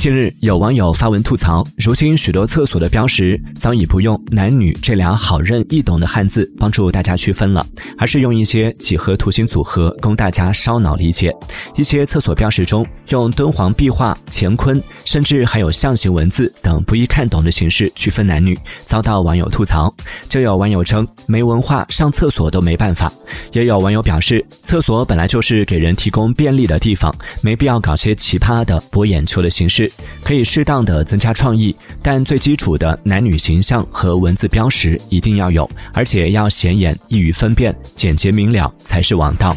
近日，有网友发文吐槽，如今许多厕所的标识早已不用“男女”这俩好认易懂的汉字帮助大家区分了，而是用一些几何图形组合供大家烧脑理解。一些厕所标识中用敦煌壁画、乾坤，甚至还有象形文字等不易看懂的形式区分男女，遭到网友吐槽。就有网友称没文化上厕所都没办法，也有网友表示，厕所本来就是给人提供便利的地方，没必要搞些奇葩的博眼球的形式。可以适当的增加创意，但最基础的男女形象和文字标识一定要有，而且要显眼、易于分辨、简洁明了才是王道。